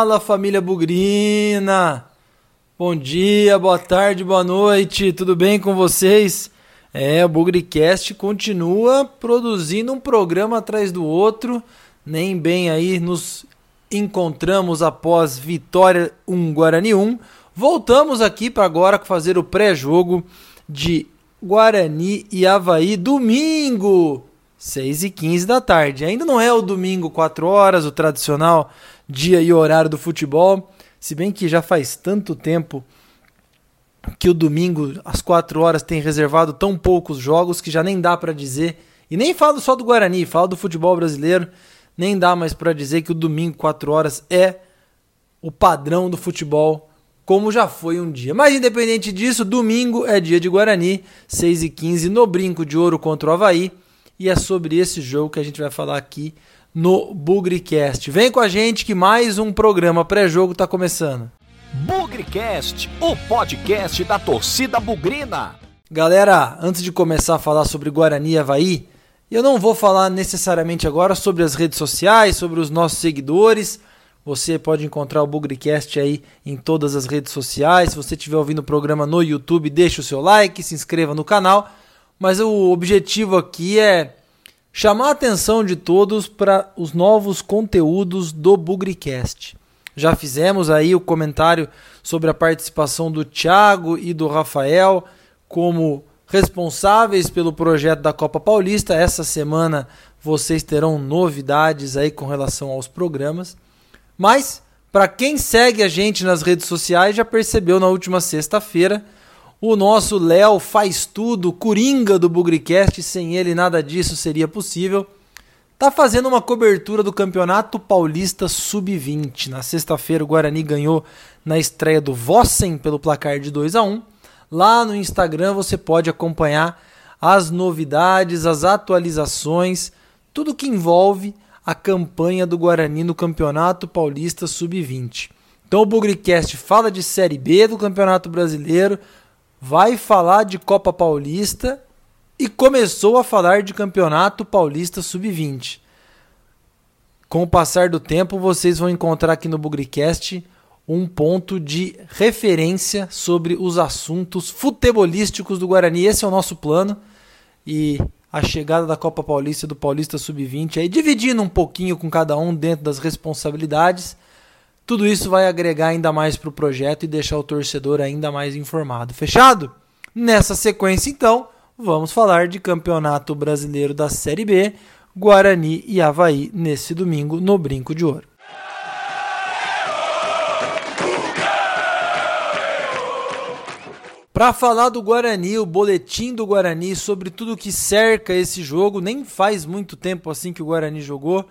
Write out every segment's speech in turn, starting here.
Fala família Bugrina! Bom dia, boa tarde, boa noite, tudo bem com vocês? É, o Bugricast continua produzindo um programa atrás do outro, nem bem aí nos encontramos após vitória 1 Guarani 1. Voltamos aqui para agora fazer o pré-jogo de Guarani e Havaí domingo, 6 e 15 da tarde. Ainda não é o domingo 4 horas, o tradicional dia e horário do futebol, se bem que já faz tanto tempo que o domingo às 4 horas tem reservado tão poucos jogos que já nem dá para dizer. E nem falo só do Guarani, falo do futebol brasileiro, nem dá mais para dizer que o domingo 4 horas é o padrão do futebol como já foi um dia. Mas independente disso, domingo é dia de Guarani, 6 e 15 no Brinco de Ouro contra o Havaí. E é sobre esse jogo que a gente vai falar aqui no Bugricast. Vem com a gente que mais um programa pré-jogo está começando. Bugricast, o podcast da torcida bugrina. Galera, antes de começar a falar sobre Guarani e Havaí, eu não vou falar necessariamente agora sobre as redes sociais, sobre os nossos seguidores. Você pode encontrar o Bugricast aí em todas as redes sociais. Se você estiver ouvindo o programa no YouTube, deixe o seu like, se inscreva no canal. Mas o objetivo aqui é chamar a atenção de todos para os novos conteúdos do Bugricast. Já fizemos aí o comentário sobre a participação do Thiago e do Rafael como responsáveis pelo projeto da Copa Paulista. Essa semana vocês terão novidades aí com relação aos programas. Mas para quem segue a gente nas redes sociais já percebeu na última sexta-feira o nosso Léo faz tudo, coringa do Bugricast, sem ele nada disso seria possível. Tá fazendo uma cobertura do Campeonato Paulista Sub-20. Na sexta-feira o Guarani ganhou na estreia do Vossen pelo placar de 2 a 1. Lá no Instagram você pode acompanhar as novidades, as atualizações, tudo que envolve a campanha do Guarani no Campeonato Paulista Sub-20. Então o Bugricast fala de Série B do Campeonato Brasileiro, vai falar de Copa Paulista e começou a falar de Campeonato Paulista Sub-20. Com o passar do tempo, vocês vão encontrar aqui no Bugricast um ponto de referência sobre os assuntos futebolísticos do Guarani. Esse é o nosso plano. E a chegada da Copa Paulista do Paulista Sub-20, aí dividindo um pouquinho com cada um dentro das responsabilidades tudo isso vai agregar ainda mais para o projeto e deixar o torcedor ainda mais informado. Fechado? Nessa sequência, então, vamos falar de Campeonato Brasileiro da Série B, Guarani e Havaí, nesse domingo no Brinco de Ouro. Para falar do Guarani, o boletim do Guarani sobre tudo que cerca esse jogo, nem faz muito tempo assim que o Guarani jogou.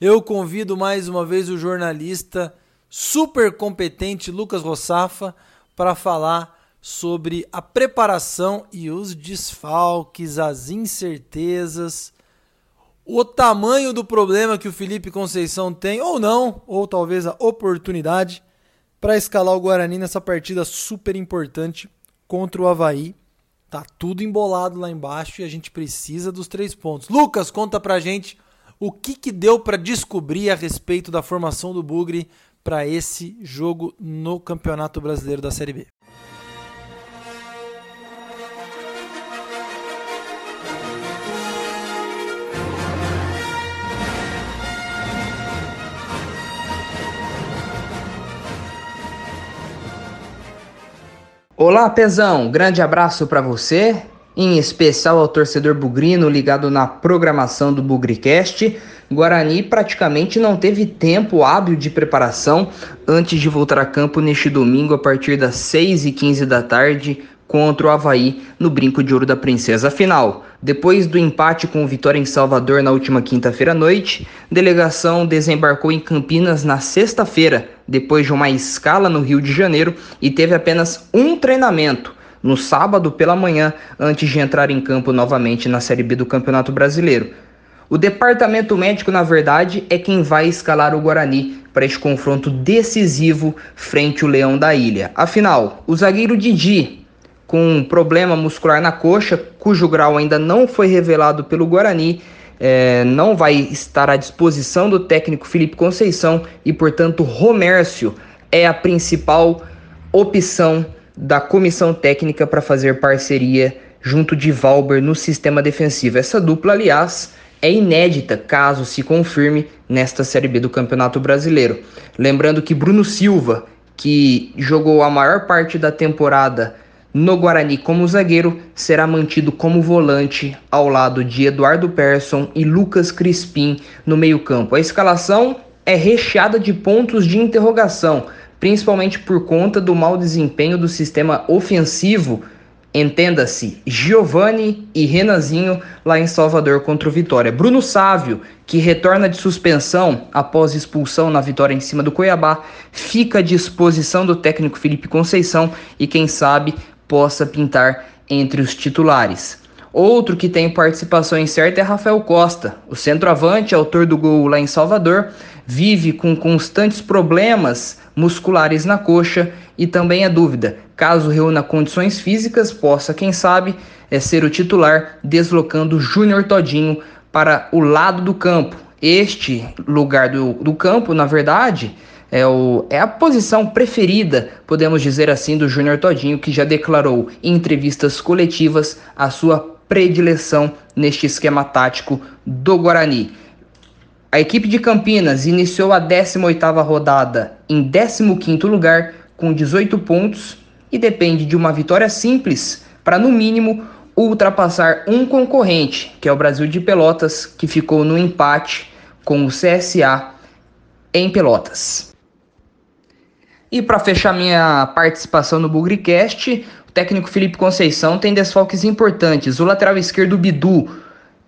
Eu convido mais uma vez o jornalista super competente Lucas Rossafa para falar sobre a preparação e os desfalques, as incertezas, o tamanho do problema que o Felipe Conceição tem, ou não, ou talvez a oportunidade para escalar o Guarani nessa partida super importante contra o Havaí. Tá tudo embolado lá embaixo e a gente precisa dos três pontos. Lucas, conta pra gente o que, que deu para descobrir a respeito da formação do Bugre para esse jogo no Campeonato Brasileiro da Série B. Olá, Pezão. Grande abraço para você, em especial ao torcedor bugrino ligado na programação do Bugricast. Guarani praticamente não teve tempo hábil de preparação antes de voltar a campo neste domingo a partir das 6h15 da tarde contra o Havaí no Brinco de Ouro da Princesa. Final, depois do empate com o Vitória em Salvador na última quinta-feira à noite, delegação desembarcou em Campinas na sexta-feira, depois de uma escala no Rio de Janeiro e teve apenas um treinamento no sábado pela manhã antes de entrar em campo novamente na Série B do Campeonato Brasileiro. O departamento médico, na verdade, é quem vai escalar o Guarani para este confronto decisivo frente ao Leão da Ilha. Afinal, o zagueiro Didi, com um problema muscular na coxa, cujo grau ainda não foi revelado pelo Guarani, é, não vai estar à disposição do técnico Felipe Conceição e, portanto, Romércio é a principal opção da comissão técnica para fazer parceria junto de Valber no sistema defensivo. Essa dupla, aliás, é inédita caso se confirme nesta Série B do Campeonato Brasileiro. Lembrando que Bruno Silva, que jogou a maior parte da temporada no Guarani como zagueiro, será mantido como volante ao lado de Eduardo Persson e Lucas Crispim no meio-campo. A escalação é recheada de pontos de interrogação, principalmente por conta do mau desempenho do sistema ofensivo Entenda-se, Giovanni e Renanzinho lá em Salvador contra o Vitória. Bruno Sávio, que retorna de suspensão após expulsão na vitória em cima do Cuiabá, fica à disposição do técnico Felipe Conceição e quem sabe possa pintar entre os titulares. Outro que tem participação incerta é Rafael Costa. O centroavante, autor do gol lá em Salvador, vive com constantes problemas musculares na coxa e também é dúvida, caso reúna condições físicas, possa, quem sabe, é ser o titular, deslocando Júnior Todinho para o lado do campo. Este lugar do, do campo, na verdade, é, o, é a posição preferida, podemos dizer assim, do Júnior Todinho, que já declarou em entrevistas coletivas a sua predileção neste esquema tático do Guarani. A equipe de Campinas iniciou a 18ª rodada em 15º lugar com 18 pontos e depende de uma vitória simples para no mínimo ultrapassar um concorrente, que é o Brasil de Pelotas, que ficou no empate com o CSA em Pelotas. E para fechar minha participação no Bugricast, o técnico Felipe Conceição tem desfalques importantes. O lateral esquerdo Bidu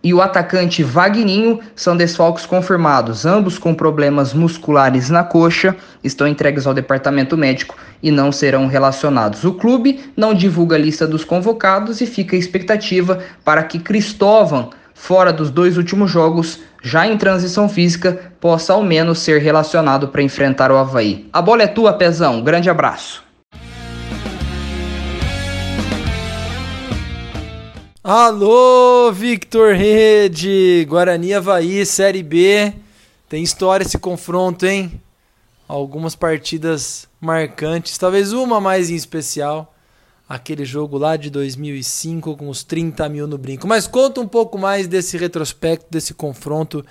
e o atacante Vagninho são desfalques confirmados. Ambos com problemas musculares na coxa estão entregues ao departamento médico e não serão relacionados. O clube não divulga a lista dos convocados e fica a expectativa para que Cristóvão, fora dos dois últimos jogos, já em transição física, possa ao menos ser relacionado para enfrentar o Havaí. A bola é tua, Pezão. Grande abraço. Alô, Victor Rede! Guarani Havaí, Série B. Tem história esse confronto, hein? Algumas partidas marcantes, talvez uma mais em especial. Aquele jogo lá de 2005 com os 30 mil no brinco. Mas conta um pouco mais desse retrospecto, desse confronto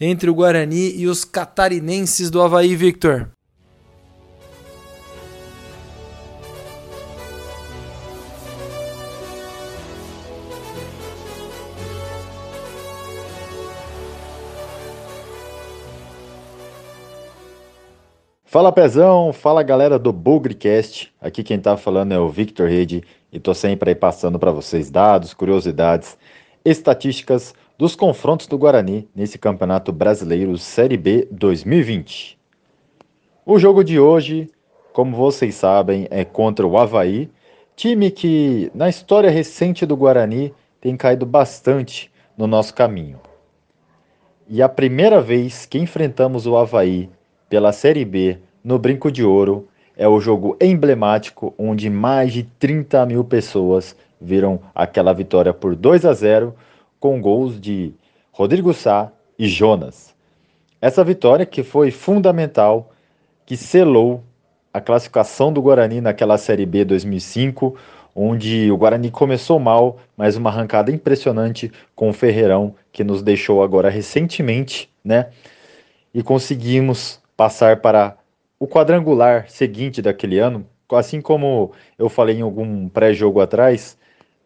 entre o Guarani e os catarinenses do Havaí, Victor. Fala Pezão, fala galera do Bugrecast. Aqui quem tá falando é o Victor Rede e tô sempre aí passando para vocês dados, curiosidades, estatísticas dos confrontos do Guarani nesse Campeonato Brasileiro Série B 2020. O jogo de hoje, como vocês sabem, é contra o Havaí, time que na história recente do Guarani tem caído bastante no nosso caminho. E a primeira vez que enfrentamos o Havaí pela Série B no Brinco de Ouro é o jogo emblemático onde mais de 30 mil pessoas viram aquela vitória por 2 a 0 com gols de Rodrigo Sá e Jonas. Essa vitória que foi fundamental, que selou a classificação do Guarani naquela Série B 2005, onde o Guarani começou mal, mas uma arrancada impressionante com o Ferreirão, que nos deixou agora recentemente, né? E conseguimos passar para o quadrangular seguinte daquele ano, assim como eu falei em algum pré-jogo atrás,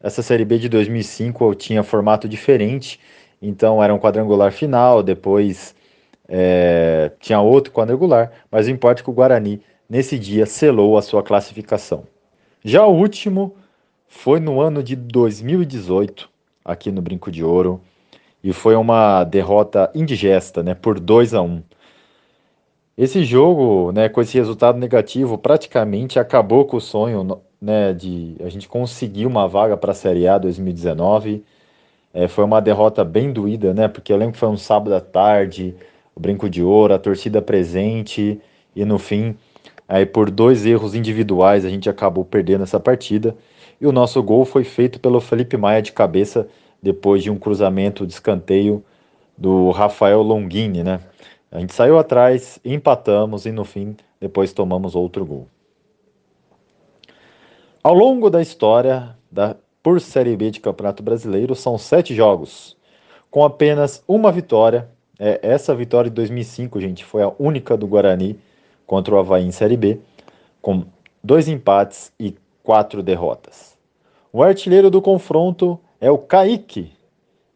essa Série B de 2005 tinha formato diferente, então era um quadrangular final, depois é, tinha outro quadrangular, mas o importa é que o Guarani, nesse dia, selou a sua classificação. Já o último foi no ano de 2018, aqui no Brinco de Ouro, e foi uma derrota indigesta, né, por 2 a 1 esse jogo, né, com esse resultado negativo, praticamente acabou com o sonho né, de a gente conseguir uma vaga para a Série A 2019. É, foi uma derrota bem doída, né? Porque eu lembro que foi um sábado à tarde, o Brinco de Ouro, a torcida presente, e no fim, aí por dois erros individuais, a gente acabou perdendo essa partida. E o nosso gol foi feito pelo Felipe Maia de cabeça, depois de um cruzamento de escanteio do Rafael Longini, né? A gente saiu atrás, empatamos e no fim depois tomamos outro gol. Ao longo da história da por Série B de Campeonato Brasileiro são sete jogos, com apenas uma vitória. É, essa vitória de 2005, gente, foi a única do Guarani contra o Havaí em Série B, com dois empates e quatro derrotas. O artilheiro do confronto é o Kaique,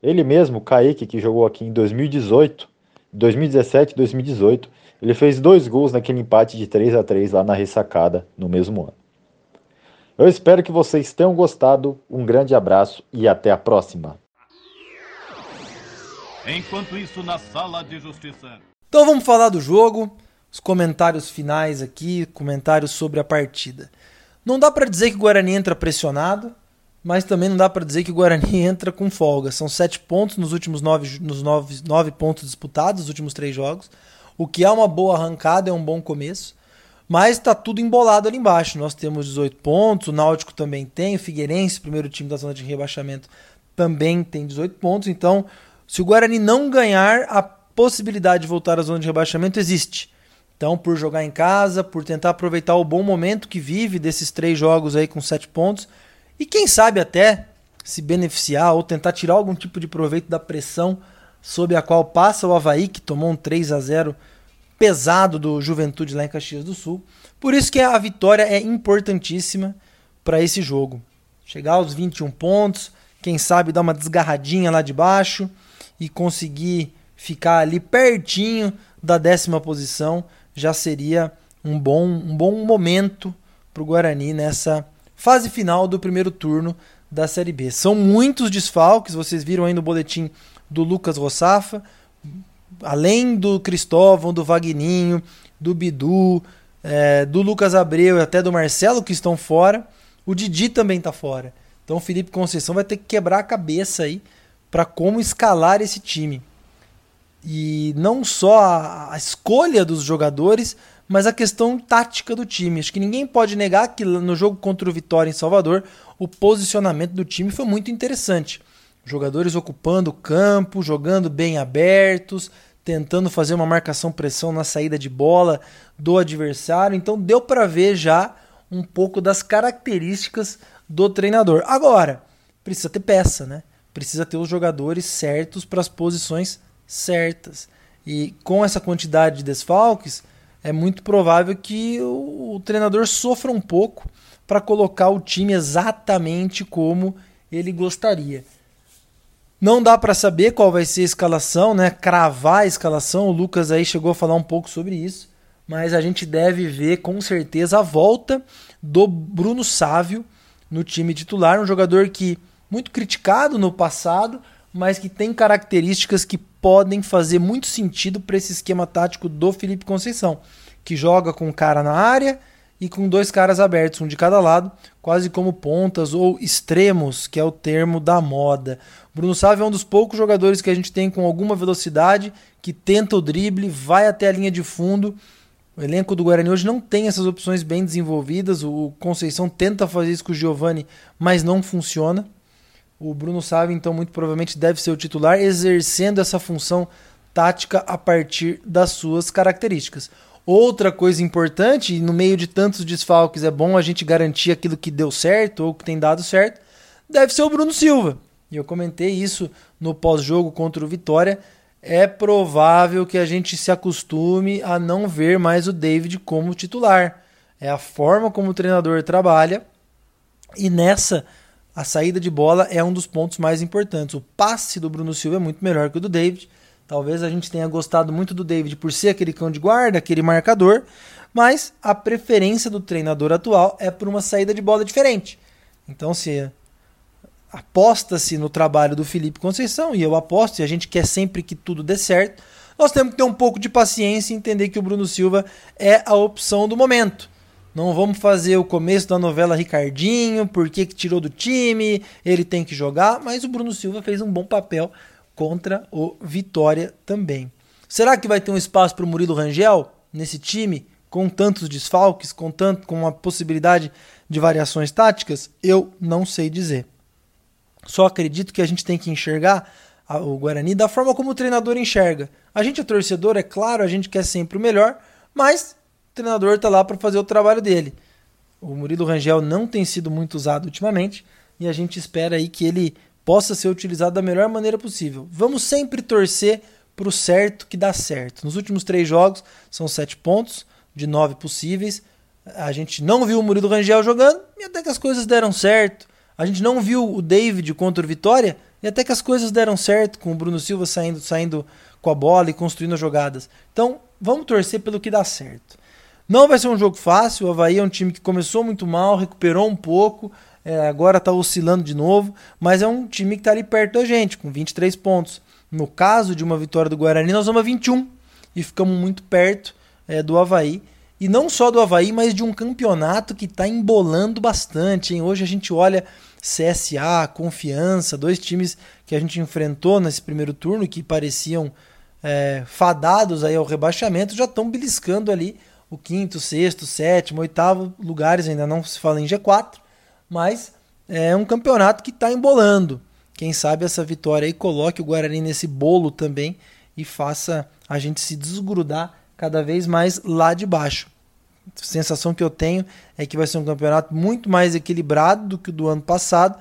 ele mesmo, Kaique, que jogou aqui em 2018 2017 e 2018, ele fez dois gols naquele empate de 3 a 3 lá na ressacada no mesmo ano. Eu espero que vocês tenham gostado. Um grande abraço e até a próxima. Enquanto isso, na sala de justiça. Então vamos falar do jogo, os comentários finais aqui, comentários sobre a partida. Não dá para dizer que o Guarani entra pressionado, mas também não dá para dizer que o Guarani entra com folga. São sete pontos nos últimos nove, nos nove, nove pontos disputados, nos últimos três jogos. O que é uma boa arrancada, é um bom começo. Mas está tudo embolado ali embaixo. Nós temos 18 pontos, o Náutico também tem, o Figueirense, primeiro time da zona de rebaixamento, também tem 18 pontos. Então, se o Guarani não ganhar, a possibilidade de voltar à zona de rebaixamento existe. Então, por jogar em casa, por tentar aproveitar o bom momento que vive desses três jogos aí com sete pontos, e quem sabe até se beneficiar ou tentar tirar algum tipo de proveito da pressão sob a qual passa o Havaí, que tomou um 3 a 0 pesado do Juventude lá em Caxias do Sul. Por isso que a vitória é importantíssima para esse jogo. Chegar aos 21 pontos, quem sabe dar uma desgarradinha lá de baixo e conseguir ficar ali pertinho da décima posição já seria um bom, um bom momento para o Guarani nessa fase final do primeiro turno da Série B. São muitos desfalques, vocês viram aí no boletim do Lucas Rossafa, além do Cristóvão, do Vagninho, do Bidu, é, do Lucas Abreu e até do Marcelo que estão fora, o Didi também está fora. Então o Felipe Conceição vai ter que quebrar a cabeça aí para como escalar esse time. E não só a, a escolha dos jogadores, mas a questão tática do time. Acho que ninguém pode negar que no jogo contra o Vitória em Salvador, o posicionamento do time foi muito interessante. Jogadores ocupando o campo, jogando bem abertos, tentando fazer uma marcação-pressão na saída de bola do adversário. Então deu para ver já um pouco das características do treinador. Agora, precisa ter peça, né? Precisa ter os jogadores certos para as posições certas. E com essa quantidade de desfalques, é muito provável que o, o treinador sofra um pouco para colocar o time exatamente como ele gostaria. Não dá para saber qual vai ser a escalação, né? Cravar a escalação. O Lucas aí chegou a falar um pouco sobre isso, mas a gente deve ver com certeza a volta do Bruno Sávio no time titular, um jogador que muito criticado no passado, mas que tem características que podem fazer muito sentido para esse esquema tático do Felipe Conceição, que joga com um cara na área e com dois caras abertos, um de cada lado, quase como pontas ou extremos, que é o termo da moda. Bruno Sávio é um dos poucos jogadores que a gente tem com alguma velocidade, que tenta o drible, vai até a linha de fundo. O elenco do Guarani hoje não tem essas opções bem desenvolvidas. O Conceição tenta fazer isso com o Giovani, mas não funciona. O Bruno Sávio, então, muito provavelmente deve ser o titular, exercendo essa função tática a partir das suas características. Outra coisa importante, no meio de tantos desfalques, é bom a gente garantir aquilo que deu certo ou que tem dado certo, deve ser o Bruno Silva. E eu comentei isso no pós-jogo contra o Vitória. É provável que a gente se acostume a não ver mais o David como titular. É a forma como o treinador trabalha. E nessa a saída de bola é um dos pontos mais importantes. O passe do Bruno Silva é muito melhor que o do David. Talvez a gente tenha gostado muito do David por ser aquele cão de guarda, aquele marcador, mas a preferência do treinador atual é por uma saída de bola diferente. Então, se aposta-se no trabalho do Felipe Conceição, e eu aposto, e a gente quer sempre que tudo dê certo, nós temos que ter um pouco de paciência e entender que o Bruno Silva é a opção do momento. Não vamos fazer o começo da novela Ricardinho, por que, tirou do time, ele tem que jogar, mas o Bruno Silva fez um bom papel contra o Vitória também. Será que vai ter um espaço para o Murilo Rangel nesse time, com tantos desfalques, com, tanto, com uma possibilidade de variações táticas? Eu não sei dizer. Só acredito que a gente tem que enxergar o Guarani da forma como o treinador enxerga. A gente é torcedor, é claro, a gente quer sempre o melhor, mas treinador está lá para fazer o trabalho dele. O Murilo Rangel não tem sido muito usado ultimamente e a gente espera aí que ele possa ser utilizado da melhor maneira possível. Vamos sempre torcer para o certo que dá certo. Nos últimos três jogos são sete pontos de nove possíveis. A gente não viu o Murilo Rangel jogando e até que as coisas deram certo. A gente não viu o David contra o Vitória e até que as coisas deram certo com o Bruno Silva saindo, saindo com a bola e construindo jogadas. Então, vamos torcer pelo que dá certo. Não vai ser um jogo fácil. O Havaí é um time que começou muito mal, recuperou um pouco, é, agora está oscilando de novo, mas é um time que está ali perto da gente, com 23 pontos. No caso de uma vitória do Guarani, nós vamos a 21 e ficamos muito perto é, do Havaí. E não só do Havaí, mas de um campeonato que está embolando bastante. Hein? Hoje a gente olha CSA, Confiança, dois times que a gente enfrentou nesse primeiro turno que pareciam é, fadados aí ao rebaixamento, já estão beliscando ali o quinto, sexto, sétimo, oitavo lugares, ainda não se fala em G4, mas é um campeonato que está embolando. Quem sabe essa vitória aí coloque o Guarani nesse bolo também e faça a gente se desgrudar cada vez mais lá de baixo. A sensação que eu tenho é que vai ser um campeonato muito mais equilibrado do que o do ano passado.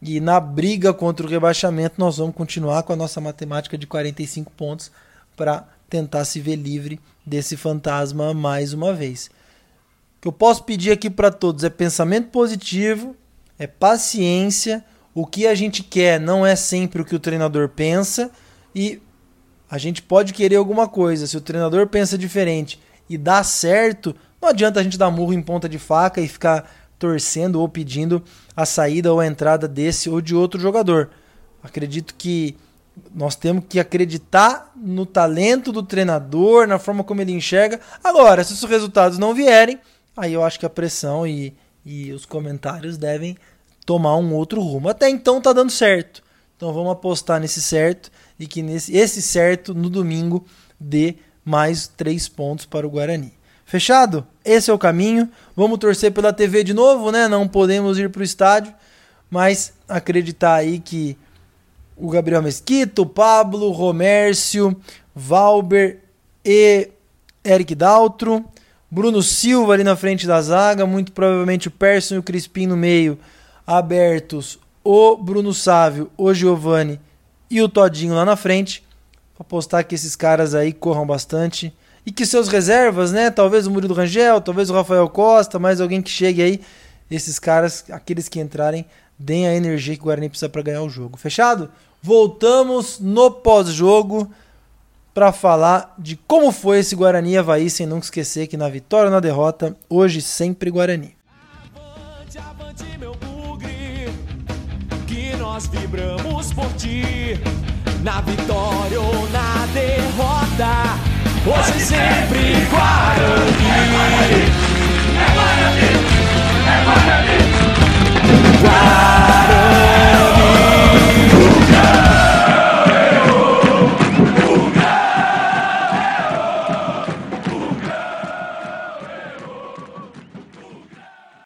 E na briga contra o rebaixamento, nós vamos continuar com a nossa matemática de 45 pontos para tentar se ver livre desse fantasma mais uma vez. O que eu posso pedir aqui para todos é pensamento positivo, é paciência. O que a gente quer não é sempre o que o treinador pensa e a gente pode querer alguma coisa. Se o treinador pensa diferente e dá certo, não adianta a gente dar murro em ponta de faca e ficar torcendo ou pedindo a saída ou a entrada desse ou de outro jogador. Acredito que nós temos que acreditar no talento do treinador, na forma como ele enxerga. Agora, se os resultados não vierem, aí eu acho que a pressão e, e os comentários devem tomar um outro rumo. Até então tá dando certo. Então vamos apostar nesse certo e que nesse, esse certo no domingo dê mais três pontos para o Guarani. Fechado? Esse é o caminho. Vamos torcer pela TV de novo, né? Não podemos ir para o estádio, mas acreditar aí que o Gabriel Mesquita, o Pablo, o Romércio, Valber e Eric Daltro, Bruno Silva ali na frente da zaga, muito provavelmente o Persson e o Crispim no meio, abertos o Bruno Sávio, o Giovani e o Todinho lá na frente. Apostar que esses caras aí corram bastante e que seus reservas, né? Talvez o Murilo Rangel, talvez o Rafael Costa, mais alguém que chegue aí. Esses caras, aqueles que entrarem, deem a energia que o Guarani precisa para ganhar o jogo. Fechado? Voltamos no pós-jogo para falar de como foi esse Guarani Havaí, sem nunca esquecer que na vitória ou na derrota, hoje sempre Guarani. Avante, avante, meu bugre, que nós vibramos por ti, na vitória ou na derrota. Hoje sempre Guarani. É Guarani, é Guarani. Guarani. water.